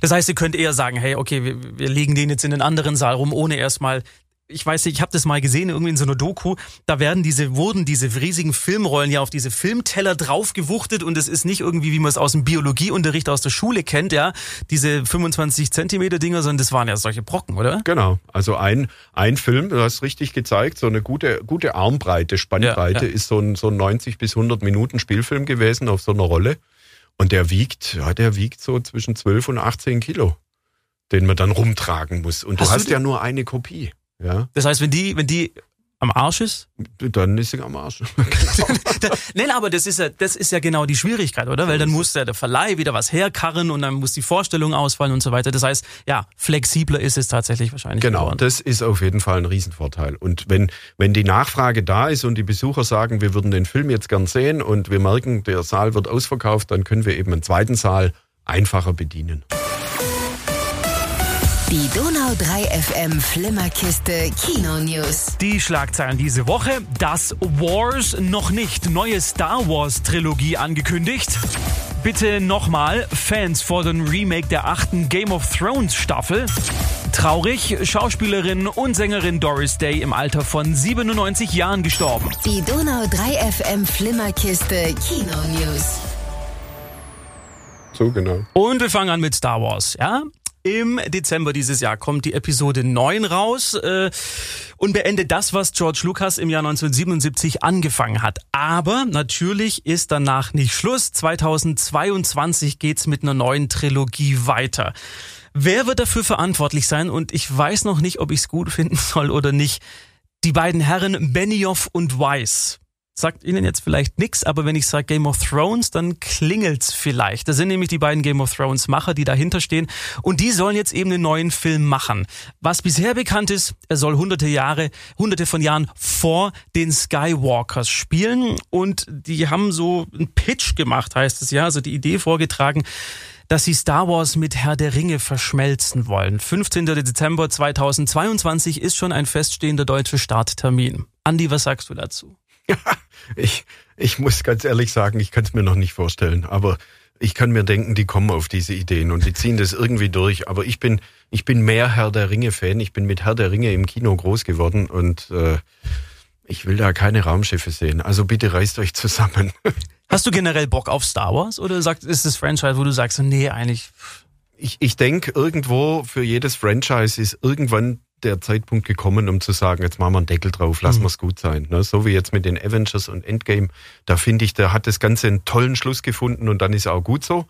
Das heißt, ihr könnt eher sagen, hey, okay, wir, wir legen den jetzt in einen anderen Saal rum, ohne erstmal. Ich weiß nicht, ich habe das mal gesehen, irgendwie in so einer Doku, da werden diese, wurden diese riesigen Filmrollen ja auf diese Filmteller draufgewuchtet und es ist nicht irgendwie, wie man es aus dem Biologieunterricht aus der Schule kennt, ja, diese 25 Zentimeter Dinger, sondern das waren ja solche Brocken, oder? Genau, also ein, ein Film, du hast richtig gezeigt, so eine gute, gute Armbreite, Spannbreite Ja, ja. ist so ein, so ein 90 bis 100 Minuten Spielfilm gewesen auf so einer Rolle. Und der wiegt, ja, der wiegt so zwischen 12 und 18 Kilo, den man dann rumtragen muss. Und Hast du du hast die- ja nur eine Kopie. Ja, Das heißt, wenn die, wenn die am Arsch ist? Dann ist sie am Arsch. Nein, aber das ist ja, das ist ja genau die Schwierigkeit, oder? Weil dann muss der, der Verleih wieder was herkarren und dann muss die Vorstellung ausfallen und so weiter. Das heißt, ja, flexibler ist es tatsächlich wahrscheinlich. Genau, geworden. das ist auf jeden Fall ein Riesenvorteil. Und wenn, wenn die Nachfrage da ist und die Besucher sagen, wir würden den Film jetzt gern sehen und wir merken, der Saal wird ausverkauft, dann können wir eben einen zweiten Saal einfacher bedienen. Die Donau 3 FM Flimmerkiste Kino News. Die Schlagzeilen diese Woche. Das Wars noch nicht. Neue Star Wars Trilogie angekündigt. Bitte nochmal. Fans fordern Remake der achten Game of Thrones Staffel. Traurig. Schauspielerin und Sängerin Doris Day im Alter von 97 Jahren gestorben. Die Donau 3 FM Flimmerkiste Kino News. So genau. Und wir fangen an mit Star Wars, ja? Im Dezember dieses Jahr kommt die Episode 9 raus äh, und beendet das, was George Lucas im Jahr 1977 angefangen hat. Aber natürlich ist danach nicht Schluss. 2022 geht's mit einer neuen Trilogie weiter. Wer wird dafür verantwortlich sein? Und ich weiß noch nicht, ob ich es gut finden soll oder nicht. Die beiden Herren Benioff und Weiss. Sagt Ihnen jetzt vielleicht nix, aber wenn ich sage Game of Thrones, dann klingelt's vielleicht. Das sind nämlich die beiden Game of Thrones Macher, die dahinter stehen und die sollen jetzt eben einen neuen Film machen. Was bisher bekannt ist, er soll hunderte Jahre, hunderte von Jahren vor den Skywalkers spielen und die haben so einen Pitch gemacht, heißt es ja, also die Idee vorgetragen, dass sie Star Wars mit Herr der Ringe verschmelzen wollen. 15. Dezember 2022 ist schon ein feststehender deutscher Starttermin. Andi, was sagst du dazu? Ich, ich muss ganz ehrlich sagen, ich kann es mir noch nicht vorstellen. Aber ich kann mir denken, die kommen auf diese Ideen und die ziehen das irgendwie durch. Aber ich bin, ich bin mehr Herr der Ringe-Fan. Ich bin mit Herr der Ringe im Kino groß geworden und äh, ich will da keine Raumschiffe sehen. Also bitte reißt euch zusammen. Hast du generell Bock auf Star Wars oder sagt, ist das Franchise, wo du sagst, nee, eigentlich Ich, ich denke, irgendwo für jedes Franchise ist irgendwann der Zeitpunkt gekommen, um zu sagen, jetzt machen wir einen Deckel drauf, lassen Mhm. wir es gut sein. Ne? So wie jetzt mit den Avengers und Endgame, da finde ich, da hat das Ganze einen tollen Schluss gefunden und dann ist auch gut so.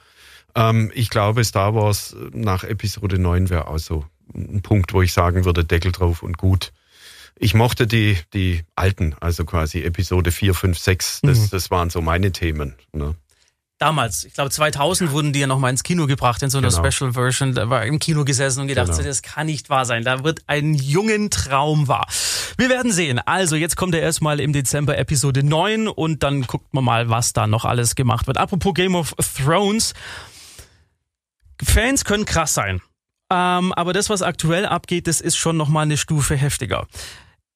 Ähm, ich glaube, Star Wars nach Episode 9 wäre auch so ein Punkt, wo ich sagen würde, Deckel drauf und gut. Ich mochte die, die alten, also quasi Episode 4, 5, 6, das, Mhm. das waren so meine Themen. Ne? Damals, ich glaube 2000 wurden die ja nochmal ins Kino gebracht in so einer Genau. Special Version. Da war im Kino gesessen und gedacht, Genau. das kann nicht wahr sein. Da wird ein jungen Traum wahr. Wir werden sehen. Also jetzt kommt er erstmal im Dezember Episode 9 und dann guckt man mal, was da noch alles gemacht wird. Apropos Game of Thrones. Fans können krass sein. Ähm, aber das, was aktuell abgeht, das ist schon nochmal eine Stufe heftiger.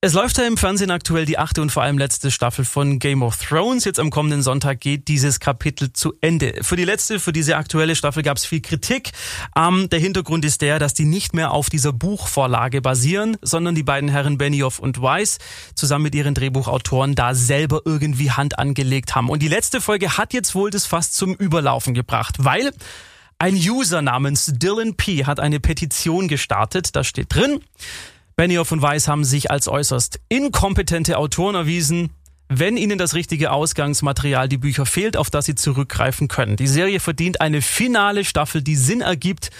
Es läuft ja im Fernsehen aktuell die achte und vor allem letzte Staffel von Game of Thrones. Jetzt am kommenden Sonntag geht dieses Kapitel zu Ende. Für die letzte, für diese aktuelle Staffel gab es viel Kritik. Ähm, der Hintergrund ist der, dass die nicht mehr auf dieser Buchvorlage basieren, sondern die beiden Herren Benioff und Weiss zusammen mit ihren Drehbuchautoren da selber irgendwie Hand angelegt haben. Und die letzte Folge hat jetzt wohl das fast zum Überlaufen gebracht, weil ein User namens Dylan P. hat eine Petition gestartet. Da steht drin, Benioff und Weiss haben sich als äußerst inkompetente Autoren erwiesen, wenn ihnen das richtige Ausgangsmaterial, die Bücher fehlt, auf das sie zurückgreifen können. Die Serie verdient eine finale Staffel, die Sinn ergibt.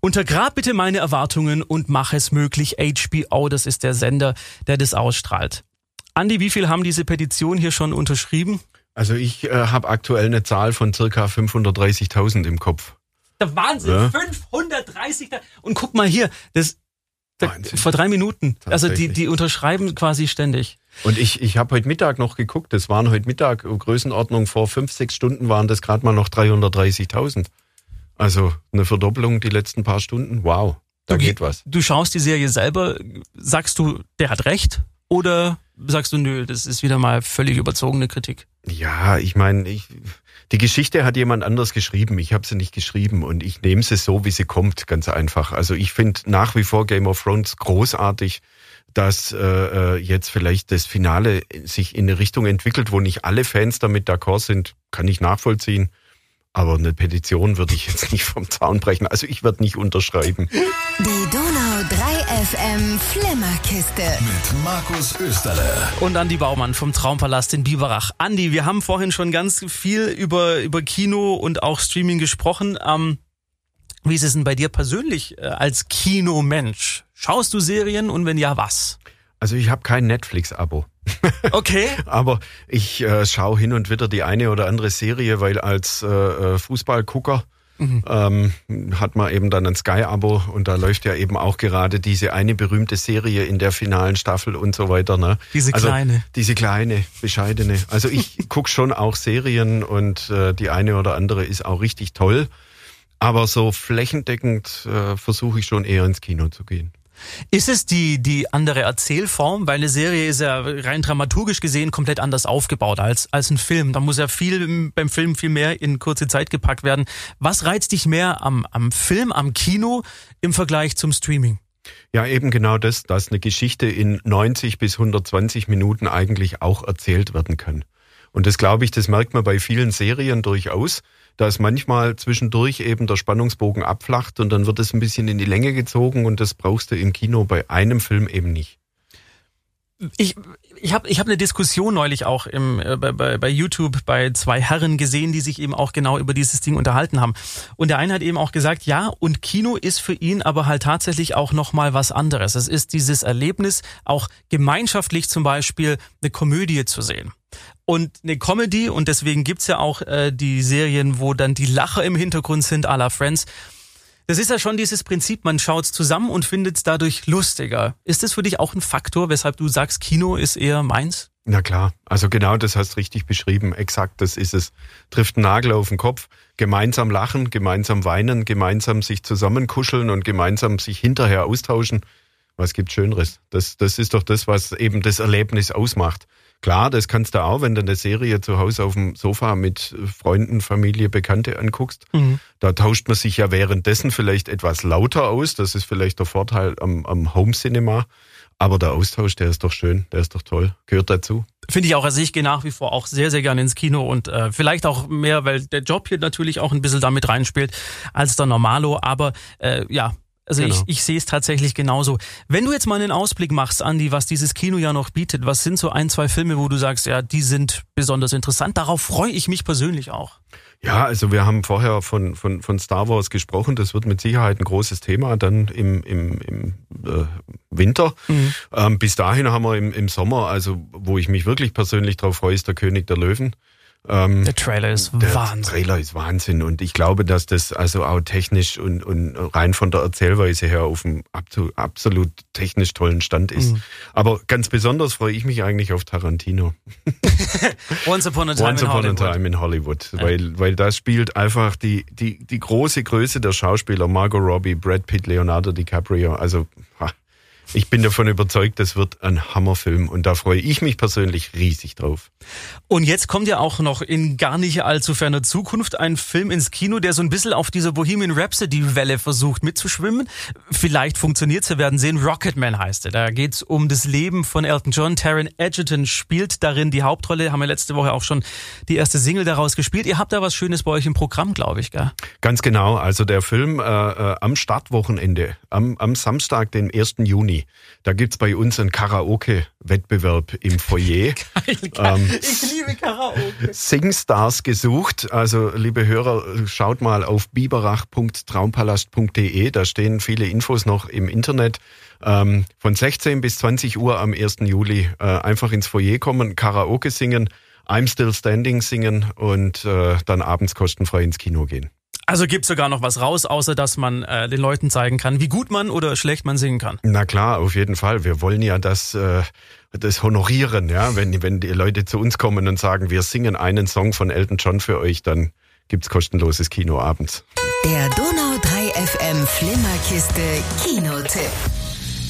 Untergrab bitte meine Erwartungen und mach es möglich. HBO, das ist der Sender, der das ausstrahlt. Andi, wie viel haben diese Petition hier schon unterschrieben? Also ich äh, habe aktuell eine Zahl von circa 530.000 im Kopf. Der Wahnsinn, Ja. 530. Und guck mal hier, das da, Wahnsinn. vor drei Minuten. Also die, die unterschreiben quasi ständig. Und ich, ich habe heute Mittag noch geguckt, das waren heute Mittag, Größenordnung vor fünf, sechs Stunden waren das gerade mal noch 330.000. Also eine Verdoppelung die letzten paar Stunden, wow, da Du geht ge- was. Du schaust die Serie selber, sagst du, der hat recht? Oder sagst du, nö, das ist wieder mal völlig überzogene Kritik? Ja, ich meine, ich, die Geschichte hat jemand anders geschrieben. Ich habe sie nicht geschrieben und ich nehme sie so, wie sie kommt, ganz einfach. Also ich finde nach wie vor Game of Thrones großartig, dass äh, äh, jetzt vielleicht das Finale sich in eine Richtung entwickelt, wo nicht alle Fans damit d'accord sind, kann ich nachvollziehen. Aber eine Petition würde ich jetzt nicht vom Zaun brechen. Also ich werde nicht unterschreiben. Die Donau 3 FM Flimmerkiste. Mit Markus Österle. Und Andi Baumann vom Traumpalast in Biberach. Andi, wir haben vorhin schon ganz viel über, über Kino und auch Streaming gesprochen. Ähm, wie ist es denn bei dir persönlich äh, als Kinomensch? Schaust du Serien und wenn ja, was? Also ich habe kein Netflix-Abo. Okay. Aber ich äh, schaue hin und wieder die eine oder andere Serie, weil als äh, äh, Fußballgucker ähm, hat man eben dann ein Sky-Abo und da läuft ja eben auch gerade diese eine berühmte Serie in der finalen Staffel und so weiter. Ne? Diese also, kleine. Diese kleine, bescheidene. Also ich guck schon auch Serien und äh, die eine oder andere ist auch richtig toll. Aber so flächendeckend äh, versuche ich schon eher ins Kino zu gehen. Ist es die, die andere Erzählform? Weil eine Serie ist ja rein dramaturgisch gesehen komplett anders aufgebaut als, als ein Film. Da muss ja viel im- beim Film viel mehr in kurze Zeit gepackt werden. Was reizt dich mehr am, am Film, am Kino im Vergleich zum Streaming? Ja, eben genau das, dass eine Geschichte in 90 bis 120 Minuten eigentlich auch erzählt werden kann. Und das glaube ich, das merkt man bei vielen Serien durchaus, dass manchmal zwischendurch eben der Spannungsbogen abflacht und dann wird es ein bisschen in die Länge gezogen und das brauchst du im Kino bei einem Film eben nicht. Ich, ich habe ich hab eine Diskussion neulich auch im, äh, bei, bei, bei YouTube bei zwei Herren gesehen, die sich eben auch genau über dieses Ding unterhalten haben. Und der eine hat eben auch gesagt, ja, und Kino ist für ihn aber halt tatsächlich auch nochmal was anderes. Es ist dieses Erlebnis, auch gemeinschaftlich zum Beispiel eine Komödie zu sehen. Und eine Comedy, und deswegen gibt's ja auch äh, die Serien, wo dann die Lacher im Hintergrund sind, à la Friends. Das ist ja schon dieses Prinzip, man schaut's zusammen und findet's dadurch lustiger. Ist das für dich auch ein Faktor, weshalb du sagst, Kino ist eher meins? Na klar, also genau das hast du richtig beschrieben. Exakt, das ist es. Trifft einen Nagel auf den Kopf. Gemeinsam lachen, gemeinsam weinen, gemeinsam sich zusammenkuscheln und gemeinsam sich hinterher austauschen. Was gibt Schöneres? Das, das ist doch das, was eben das Erlebnis ausmacht. Klar, das kannst du auch, wenn du eine Serie zu Hause auf dem Sofa mit Freunden, Familie, Bekannte anguckst. Da tauscht man sich ja währenddessen vielleicht etwas lauter aus. Das ist vielleicht der Vorteil am, am Home Cinema. Aber der Austausch, der ist doch schön, der ist doch toll, gehört dazu. Finde ich auch. Also ich gehe nach wie vor auch sehr, sehr gerne ins Kino und äh, vielleicht auch mehr, weil der Job hier natürlich auch ein bisschen damit reinspielt als der Normalo. Aber äh, ja, also Genau. ich, ich sehe es tatsächlich genauso. Wenn du jetzt mal einen Ausblick machst, Andi, was dieses Kino ja noch bietet, was sind so ein, zwei Filme, wo du sagst, ja, die sind besonders interessant. Darauf freue ich mich persönlich auch. Ja, also wir haben vorher von, von, von Star Wars gesprochen. Das wird mit Sicherheit ein großes Thema dann im, im, im äh, Winter. Ähm, bis dahin haben wir im, im Sommer, also wo ich mich wirklich persönlich drauf freue, ist der König der Löwen. Ähm, Der Trailer ist der Wahnsinn. Trailer ist Wahnsinn und ich glaube, dass das also auch technisch und, und rein von der Erzählweise her auf einem abso- absolut technisch tollen Stand ist. Mhm. Aber ganz besonders freue ich mich eigentlich auf Tarantino. Once Upon a Time Once in Upon Hollywood. a Time in Hollywood, weil, weil das spielt einfach die, die, die große Größe der Schauspieler, Margot Robbie, Brad Pitt, Leonardo DiCaprio. Also ha, ich bin davon überzeugt, das wird ein Hammerfilm und da freue ich mich persönlich riesig drauf. Und jetzt kommt ja auch noch in gar nicht allzu ferner Zukunft ein Film ins Kino, der so ein bisschen auf dieser Bohemian Rhapsody-Welle versucht mitzuschwimmen. Vielleicht funktioniert's, wir werden sehen. Rocketman heißt er. Da geht's um das Leben von Elton John. Taron Egerton spielt darin die Hauptrolle. Haben wir letzte Woche auch schon die erste Single daraus gespielt. Ihr habt da was Schönes bei euch im Programm, glaube ich, gell? Ganz genau, also der Film äh, äh, am Startwochenende, am, am Samstag, den 1. Juni, da gibt's bei uns einen Karaoke-Wettbewerb im Foyer. Ähm, Ich liebe Karaoke. Singstars gesucht. Also, liebe Hörer, schaut mal auf biberach.traumpalast.de. Da stehen viele Infos noch im Internet. Ähm, von 16 bis 20 Uhr am 1. Juli äh, einfach ins Foyer kommen, Karaoke singen, I'm Still Standing singen und äh, dann abends kostenfrei ins Kino gehen. Also gibt's sogar noch was raus, außer dass man äh, den Leuten zeigen kann, wie gut man oder schlecht man singen kann. Na klar, auf jeden Fall. Wir wollen ja das, äh, das honorieren, ja. Wenn, wenn die Leute zu uns kommen und sagen, wir singen einen Song von Elton John für euch, dann gibt's kostenloses Kino abends. Der Donau 3 FM Flimmerkiste Kinotipp.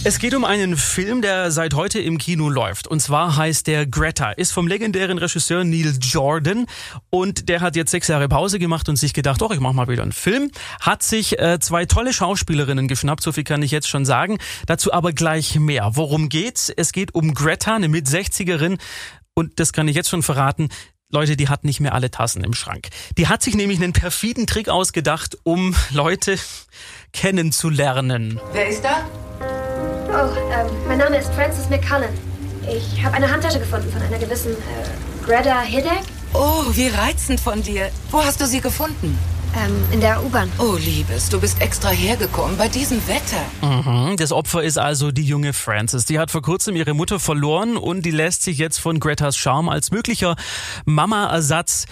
Es geht um einen Film, der seit heute im Kino läuft. Und zwar heißt der Greta, ist vom legendären Regisseur Neil Jordan. Und der hat jetzt sechs Jahre Pause gemacht und sich gedacht, doch, ich mach mal wieder einen Film. Hat sich äh, zwei tolle Schauspielerinnen geschnappt, so viel kann ich jetzt schon sagen. Dazu aber gleich mehr. Worum geht's? Es geht um Greta, eine Mit-60erin. Und das kann ich jetzt schon verraten. Leute, die hat nicht mehr alle Tassen im Schrank. Die hat sich nämlich einen perfiden Trick ausgedacht, um Leute kennenzulernen. Wer ist da? Oh, ähm, mein Name ist Francis McCullen. Ich habe eine Handtasche gefunden von einer gewissen äh, Greta Hiddek. Oh, wie reizend von dir. Wo hast du sie gefunden? Ähm, in der U-Bahn. Oh, Liebes, du bist extra hergekommen bei diesem Wetter. Mhm, Das Opfer ist also die junge Frances. Die hat vor kurzem ihre Mutter verloren und die lässt sich jetzt von Gretas Charme als möglicher Mama-Ersatz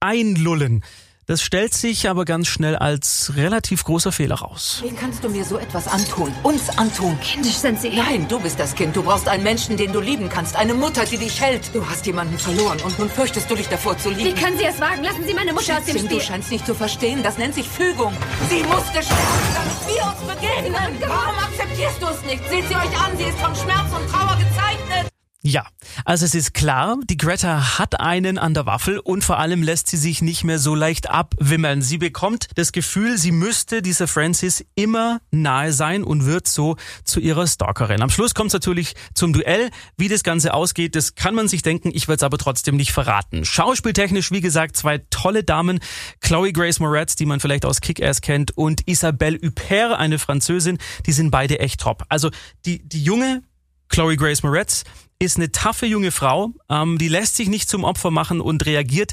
einlullen. Das stellt sich aber ganz schnell als relativ großer Fehler raus. Wie kannst du mir so etwas antun? Uns antun? Kindisch sind Sie. Nein, du bist das Kind. Du brauchst einen Menschen, den du lieben kannst. Eine Mutter, die dich hält. Du hast jemanden verloren und nun fürchtest du dich davor zu Wie lieben. können Sie es wagen? Lassen Sie meine Mutter aus dem Schätzchen, du Spiel. scheinst nicht zu verstehen. Das nennt sich Fügung. Sie musste sterben, damit wir uns begegnen. Warum akzeptierst du es nicht? Seht sie euch an. Sie ist von Schmerz und Trauer gezeichnet. Ja, also es ist klar, die Greta hat einen an der Waffel und vor allem lässt sie sich nicht mehr so leicht abwimmeln. Sie bekommt das Gefühl, sie müsste dieser Francis immer nahe sein und wird so zu ihrer Stalkerin. Am Schluss kommt es natürlich zum Duell. Wie das Ganze ausgeht, das kann man sich denken, ich werde es aber trotzdem nicht verraten. Schauspieltechnisch, wie gesagt, zwei tolle Damen, Chloe Grace Moretz, die man vielleicht aus Kick-Ass kennt, und Isabelle Huppert, eine Französin, die sind beide echt top. Also die, die junge Chloe Grace Moretz ist eine taffe junge Frau, ähm, die lässt sich nicht zum Opfer machen und reagiert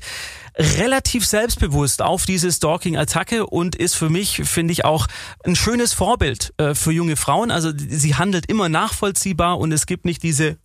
relativ selbstbewusst auf diese Stalking-Attacke und ist für mich, finde ich, auch ein schönes Vorbild äh, für junge Frauen. Also sie handelt immer nachvollziehbar und es gibt nicht diese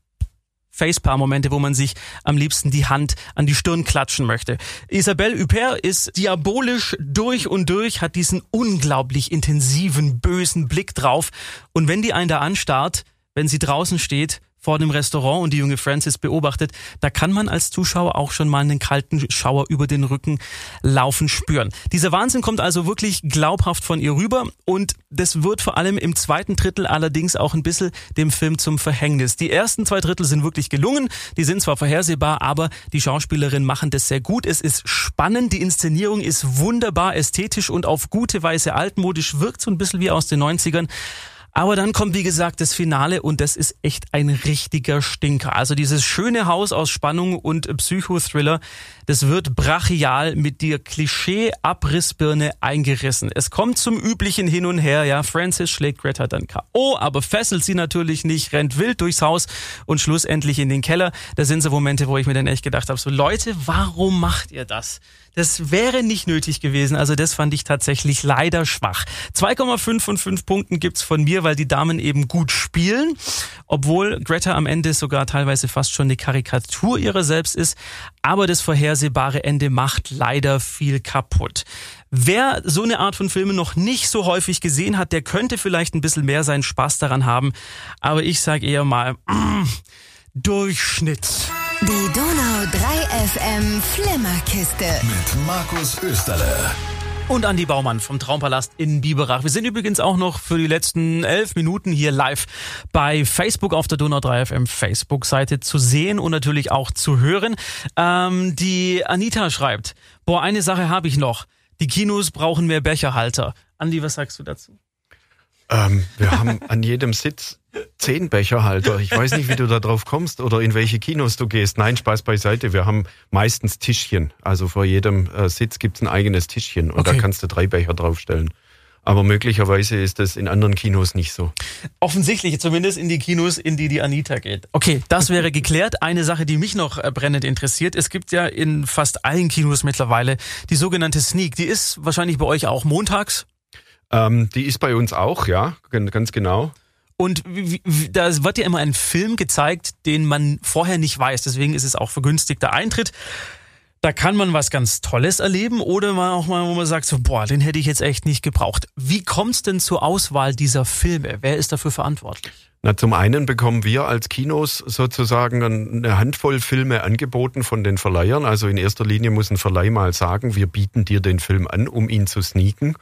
Facepalm-Momente, wo man sich am liebsten die Hand an die Stirn klatschen möchte. Isabelle Huppert ist diabolisch durch und durch, hat diesen unglaublich intensiven, bösen Blick drauf. Und wenn die einen da anstarrt, wenn sie draußen steht, vor dem Restaurant und die junge Frances beobachtet, da kann man als Zuschauer auch schon mal einen kalten Schauer über den Rücken laufen spüren. Dieser Wahnsinn kommt also wirklich glaubhaft von ihr rüber und das wird vor allem im zweiten Drittel allerdings auch ein bisschen dem Film zum Verhängnis. Die ersten zwei Drittel sind wirklich gelungen, die sind zwar vorhersehbar, aber die Schauspielerinnen machen das sehr gut. Es ist spannend, die Inszenierung ist wunderbar ästhetisch und auf gute Weise altmodisch, wirkt so ein bisschen wie aus den 90ern. Aber dann kommt, wie gesagt, das Finale und das ist echt ein richtiger Stinker. Also dieses schöne Haus aus Spannung und Psychothriller, das wird brachial mit der Klischee-Abrissbirne eingerissen. Es kommt zum üblichen Hin und Her, ja. Francis schlägt Greta dann K.O., aber fesselt sie natürlich nicht, rennt wild durchs Haus und schlussendlich in den Keller. Da sind so Momente, wo ich mir dann echt gedacht habe, so Leute, warum macht ihr das? Das wäre nicht nötig gewesen. Also das fand ich tatsächlich leider schwach. 2,5 von 5 Punkten gibt's von mir, weil die Damen eben gut spielen. Obwohl Greta am Ende sogar teilweise fast schon eine Karikatur ihrer selbst ist. Aber das vorhersehbare Ende macht leider viel kaputt. Wer so eine Art von Filmen noch nicht so häufig gesehen hat, der könnte vielleicht ein bisschen mehr seinen Spaß daran haben. Aber ich sage eher mal, mm, Durchschnitt. Die Donau 3 FM Flimmerkiste. Mit Markus Österle. und Andi Baumann vom Traumpalast in Biberach. Wir sind übrigens auch noch für die letzten elf Minuten hier live bei Facebook auf der Donau 3 FM Facebook-Seite zu sehen und natürlich auch zu hören. Ähm, die Anita schreibt, boah, eine Sache habe ich noch. Die Kinos brauchen mehr Becherhalter. Andi, was sagst du dazu? Ähm, wir haben an jedem Sitz zehn Becherhalter. Ich weiß nicht, wie du da drauf kommst oder in welche Kinos du gehst. Nein, Spaß beiseite. Wir haben meistens Tischchen. Also vor jedem äh, Sitz gibt's ein eigenes Tischchen und Okay. da kannst du drei Becher draufstellen. Aber möglicherweise ist das in anderen Kinos nicht so. Offensichtlich, zumindest in die Kinos, in die die Anita geht. Okay, das wäre geklärt. Eine Sache, die mich noch äh, brennend interessiert. Es gibt ja in fast allen Kinos mittlerweile die sogenannte Sneak. Die ist wahrscheinlich bei euch auch montags. Ähm, die ist bei uns auch, ja, ganz genau. Und da wird ja immer ein Film gezeigt, den man vorher nicht weiß. Deswegen ist es auch vergünstigter Eintritt. Da kann man was ganz Tolles erleben oder mal auch mal, wo man sagt, so, boah, den hätte ich jetzt echt nicht gebraucht. Wie kommt's denn zur Auswahl dieser Filme? Wer ist dafür verantwortlich? Na, zum einen bekommen wir als Kinos sozusagen eine Handvoll Filme angeboten von den Verleihern. Also in erster Linie muss ein Verleih mal sagen, wir bieten dir den Film an, um ihn zu sneaken.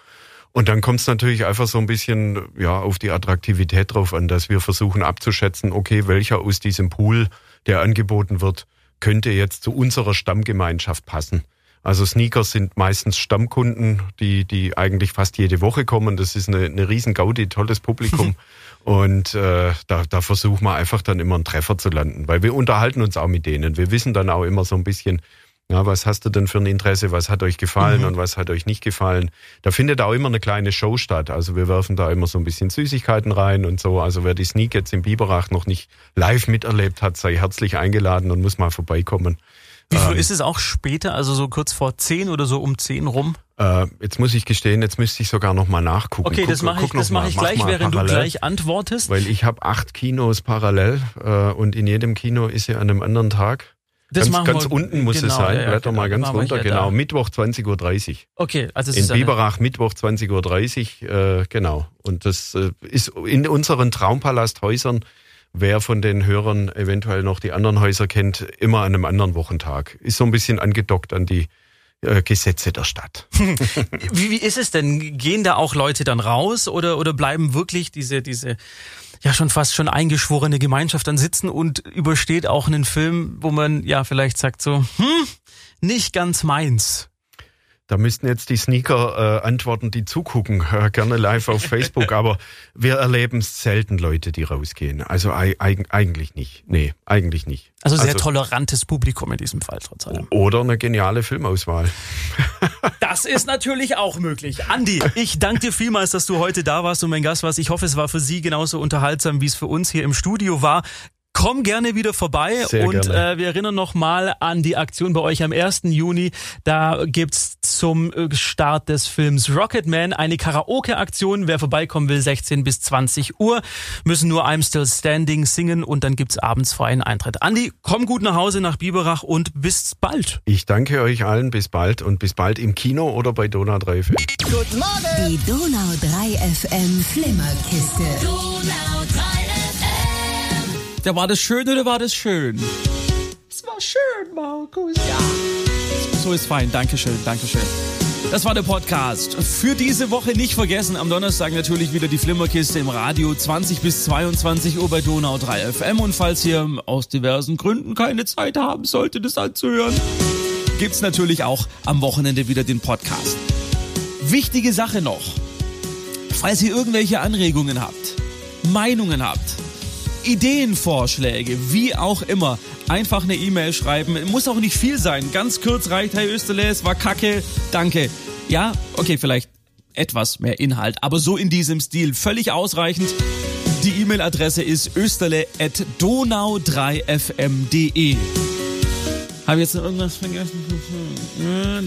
Und dann kommt es natürlich einfach so ein bisschen ja auf die Attraktivität drauf an, dass wir versuchen abzuschätzen, okay, welcher aus diesem Pool, der angeboten wird, könnte jetzt zu unserer Stammgemeinschaft passen. Also Sneakers sind meistens Stammkunden, die, die eigentlich fast jede Woche kommen. Das ist eine, eine riesen Gaudi, tolles Publikum. Und äh, da, da versuchen wir einfach dann immer einen Treffer zu landen, weil wir unterhalten uns auch mit denen. Wir wissen dann auch immer so ein bisschen, ja, was hast du denn für ein Interesse, was hat euch gefallen und was hat euch nicht gefallen. Da findet auch immer eine kleine Show statt. Also wir werfen da immer so ein bisschen Süßigkeiten rein und so. Also wer die Sneak jetzt im Biberach noch nicht live miterlebt hat, sei herzlich eingeladen und muss mal vorbeikommen. Wie viel ist es auch später, also so kurz vor 10 oder so um 10 rum? Äh, jetzt muss ich gestehen, jetzt müsste ich sogar noch mal nachgucken. Okay, Guck- das mache ich, das mach mal, ich mach gleich, mal während du parallel. gleich antwortest. Weil ich habe acht Kinos parallel äh, und in jedem Kino ist ja an einem anderen Tag. Das ganz machen ganz wir- unten muss es genau, sein. ja, Blätter mal genau, ganz machen wir runter. Genau, da. Mittwoch 20.30 Uhr. Okay, also es In Biberach Mittwoch 20.30 Uhr, äh, genau. Und das äh, ist in unseren Traumpalasthäusern, wer von den Hörern eventuell noch die anderen Häuser kennt, immer an einem anderen Wochentag. Ist so ein bisschen angedockt an die äh, Gesetze der Stadt. wie, wie ist es denn? Gehen da auch Leute dann raus oder, oder bleiben wirklich diese, diese, ja schon fast schon eingeschworene Gemeinschaft dann sitzen und übersteht auch einen Film, wo man ja vielleicht sagt so, hm, nicht ganz meins. Da müssten jetzt die Sneaker äh, antworten, die zugucken, äh, gerne live auf Facebook, aber wir erleben selten Leute, die rausgehen. Also ei- eig eigentlich nicht. Nee, eigentlich nicht. Also sehr tolerantes Publikum in diesem Fall trotz allem. Oder eine geniale Filmauswahl. Das ist natürlich auch möglich. Andi, ich danke dir vielmals, dass du heute da warst und mein Gast warst. Ich hoffe, es war für Sie genauso unterhaltsam, wie es für uns hier im Studio war. Komm gerne wieder vorbei Sehr und gerne. äh, wir erinnern nochmal an die Aktion bei euch am 1. Juni. Da gibt's zum äh, Start des Films Rocketman eine Karaoke-Aktion. Wer vorbeikommen will, 16 bis 20 Uhr, müssen nur I'm Still Standing singen und dann gibt's abends freien Eintritt. Andi, komm gut nach Hause nach Biberach und bis bald. Ich danke euch allen, bis bald und bis bald im Kino oder bei Donau 3 FM. Die Donau 3 FM Flimmerkiste. Donau 3 FM. Da war das schön oder war das schön? Es war schön, Markus. Ja. So ist fein. Dankeschön, Dankeschön. Das war der Podcast. Für diese Woche nicht vergessen, am Donnerstag natürlich wieder die Flimmerkiste im Radio 20 bis 22 Uhr bei Donau 3 FM. Und falls ihr aus diversen Gründen keine Zeit haben solltet, das anzuhören, gibt's natürlich auch am Wochenende wieder den Podcast. Wichtige Sache noch. Falls ihr irgendwelche Anregungen habt, Meinungen habt, Ideenvorschläge, wie auch immer, einfach eine E-Mail schreiben. Muss auch nicht viel sein. Ganz kurz reicht, Österle, es war kacke, danke. Ja, okay, vielleicht etwas mehr Inhalt, aber so in diesem Stil völlig ausreichend. Die E-Mail-Adresse ist österle.donau3fm.de. Habe jetzt noch irgendwas vergessen? Ja,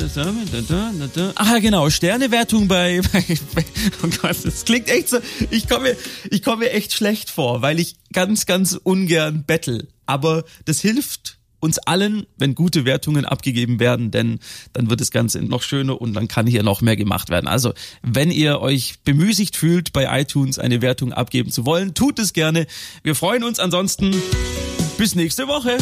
genau. Sternewertung bei, bei, bei oh Gott, das klingt echt so. Ich komme mir, ich komme mir echt schlecht vor, weil ich ganz, ganz ungern bettel. Aber das hilft uns allen, wenn gute Wertungen abgegeben werden, denn dann wird das Ganze noch schöner und dann kann hier noch mehr gemacht werden. Also, wenn ihr euch bemüßigt fühlt, bei iTunes eine Wertung abgeben zu wollen, tut es gerne. Wir freuen uns ansonsten. Bis nächste Woche.